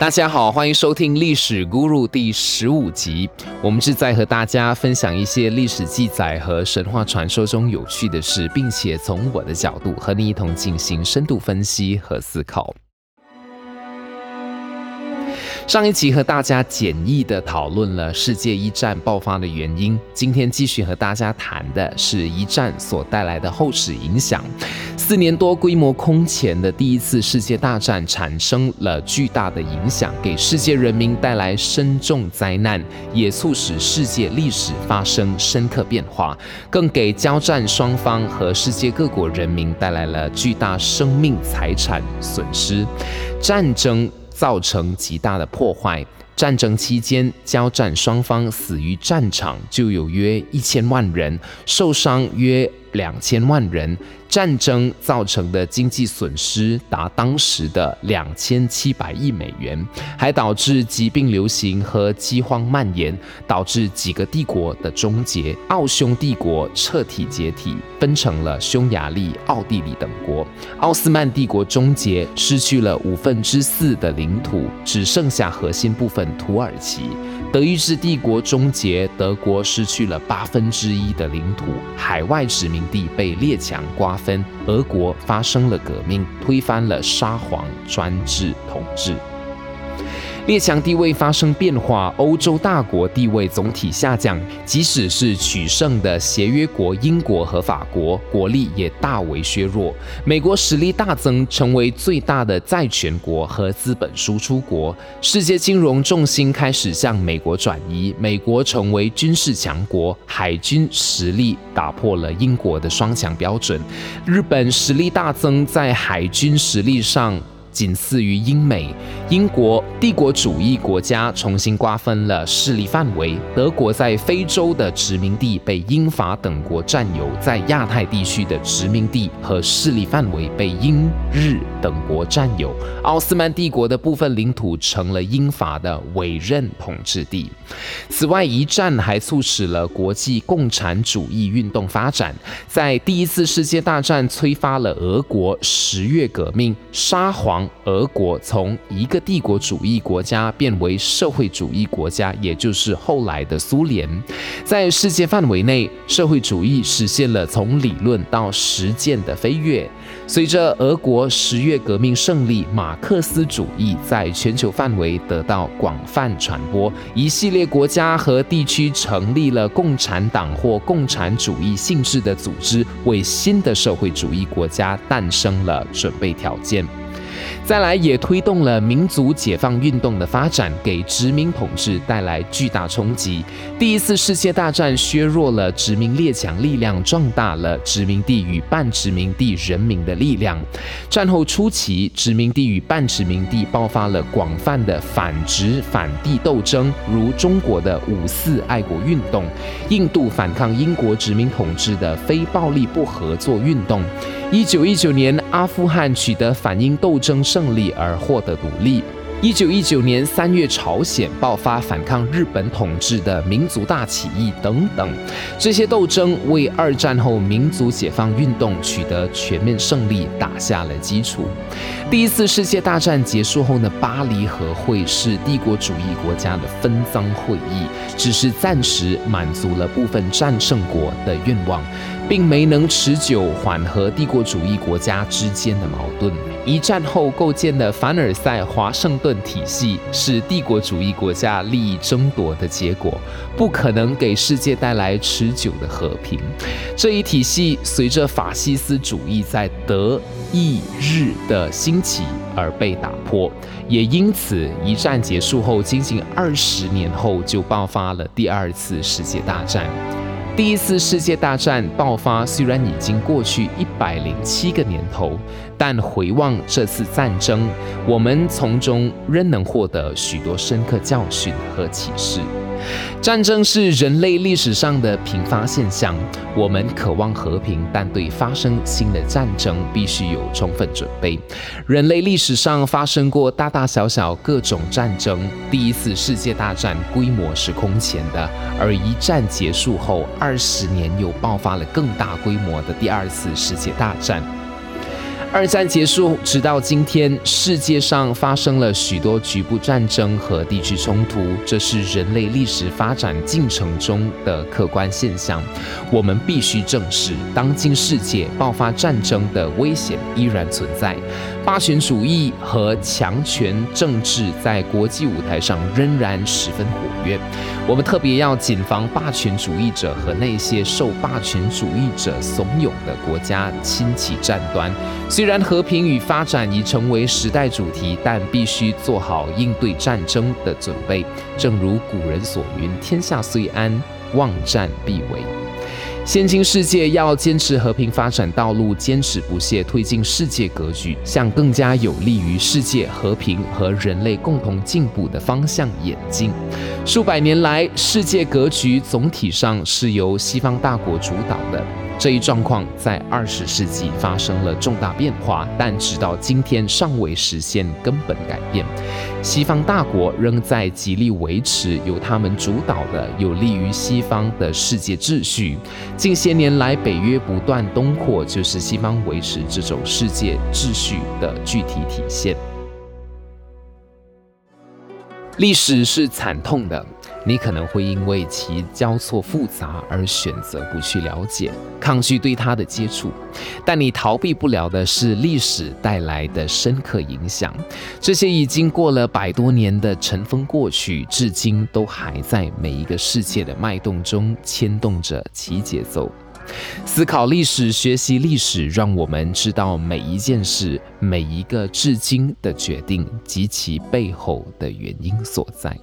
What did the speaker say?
大家好，欢迎收听《历史 Guru》第十五集。我们是在和大家分享一些历史记载和神话传说中有趣的事，并且从我的角度和你一同进行深度分析和思考。上一集和大家简易的讨论了世界一战爆发的原因，今天继续和大家谈的是一战所带来的后史影响。四年多规模空前的第一次世界大战产生了巨大的影响，给世界人民带来深重灾难，也促使世界历史发生深刻变化，更给交战双方和世界各国人民带来了巨大生命财产损失。战争。造成极大的破坏。战争期间，交战双方死于战场就有约一千万人，受伤约两千万人。战争造成的经济损失达当时的两千七百亿美元，还导致疾病流行和饥荒蔓延，导致几个帝国的终结。奥匈帝国彻底解体，分成了匈牙利、奥地利等国。奥斯曼帝国终结，失去了五分之四的领土，只剩下核心部分土耳其。德意志帝国终结，德国失去了八分之一的领土，海外殖民地被列强瓜分，俄国发生了革命，推翻了沙皇专制统治。列强地位发生变化，欧洲大国地位总体下降。即使是取胜的协约国英国和法国，国力也大为削弱。美国实力大增，成为最大的债权国和资本输出国。世界金融重心开始向美国转移，美国成为军事强国，海军实力打破了英国的双强标准。日本实力大增，在海军实力上。仅次于英美、英国帝国主义国家重新瓜分了势力范围。德国在非洲的殖民地被英法等国占有，在亚太地区的殖民地和势力范围被英日等国占有。奥斯曼帝国的部分领土成了英法的委任统治地。此外，一战还促使了国际共产主义运动发展。在第一次世界大战催发了俄国十月革命，沙皇。俄国从一个帝国主义国家变为社会主义国家，也就是后来的苏联。在世界范围内，社会主义实现了从理论到实践的飞跃。随着俄国十月革命胜利，马克思主义在全球范围得到广泛传播，一系列国家和地区成立了共产党或共产主义性质的组织，为新的社会主义国家诞生了准备条件。再来，也推动了民族解放运动的发展，给殖民统治带来巨大冲击。第一次世界大战削弱了殖民列强力量，壮大了殖民地与半殖民地人民的力量。战后初期，殖民地与半殖民地爆发了广泛的反殖反帝斗争，如中国的五四爱国运动，印度反抗英国殖民统治的非暴力不合作运动。一九一九年，阿富汗取得反英斗争胜利而获得独立。一九一九年三月，朝鲜爆发反抗日本统治的民族大起义等等，这些斗争为二战后民族解放运动取得全面胜利打下了基础。第一次世界大战结束后呢，巴黎和会是帝国主义国家的分赃会议，只是暂时满足了部分战胜国的愿望。并没能持久缓和帝国主义国家之间的矛盾。一战后构建的凡尔赛华盛顿体系是帝国主义国家利益争夺的结果，不可能给世界带来持久的和平。这一体系随着法西斯主义在德意日的兴起而被打破，也因此一战结束后仅仅二十年后就爆发了第二次世界大战。第一次世界大战爆发虽然已经过去一百零七个年头，但回望这次战争，我们从中仍能获得许多深刻教训和启示。战争是人类历史上的频发现象。我们渴望和平，但对发生新的战争必须有充分准备。人类历史上发生过大大小小各种战争。第一次世界大战规模是空前的，而一战结束后二十年又爆发了更大规模的第二次世界大战。二战结束，直到今天，世界上发生了许多局部战争和地区冲突，这是人类历史发展进程中的客观现象。我们必须正视，当今世界爆发战争的危险依然存在，霸权主义和强权政治在国际舞台上仍然十分活跃。我们特别要谨防霸权主义者和那些受霸权主义者怂恿的国家亲起战端。虽虽然和平与发展已成为时代主题，但必须做好应对战争的准备。正如古人所云：“天下虽安，忘战必危。”现今世界要坚持和平发展道路，坚持不懈推进世界格局，向更加有利于世界和平和人类共同进步的方向演进。数百年来，世界格局总体上是由西方大国主导的。这一状况在二十世纪发生了重大变化，但直到今天尚未实现根本改变。西方大国仍在极力维持由他们主导的有利于西方的世界秩序。近些年来，北约不断东扩，就是西方维持这种世界秩序的具体体现。历史是惨痛的。你可能会因为其交错复杂而选择不去了解、抗拒对它的接触，但你逃避不了的是历史带来的深刻影响。这些已经过了百多年的尘封过去，至今都还在每一个世界的脉动中牵动着其节奏。思考历史、学习历史，让我们知道每一件事、每一个至今的决定及其背后的原因所在。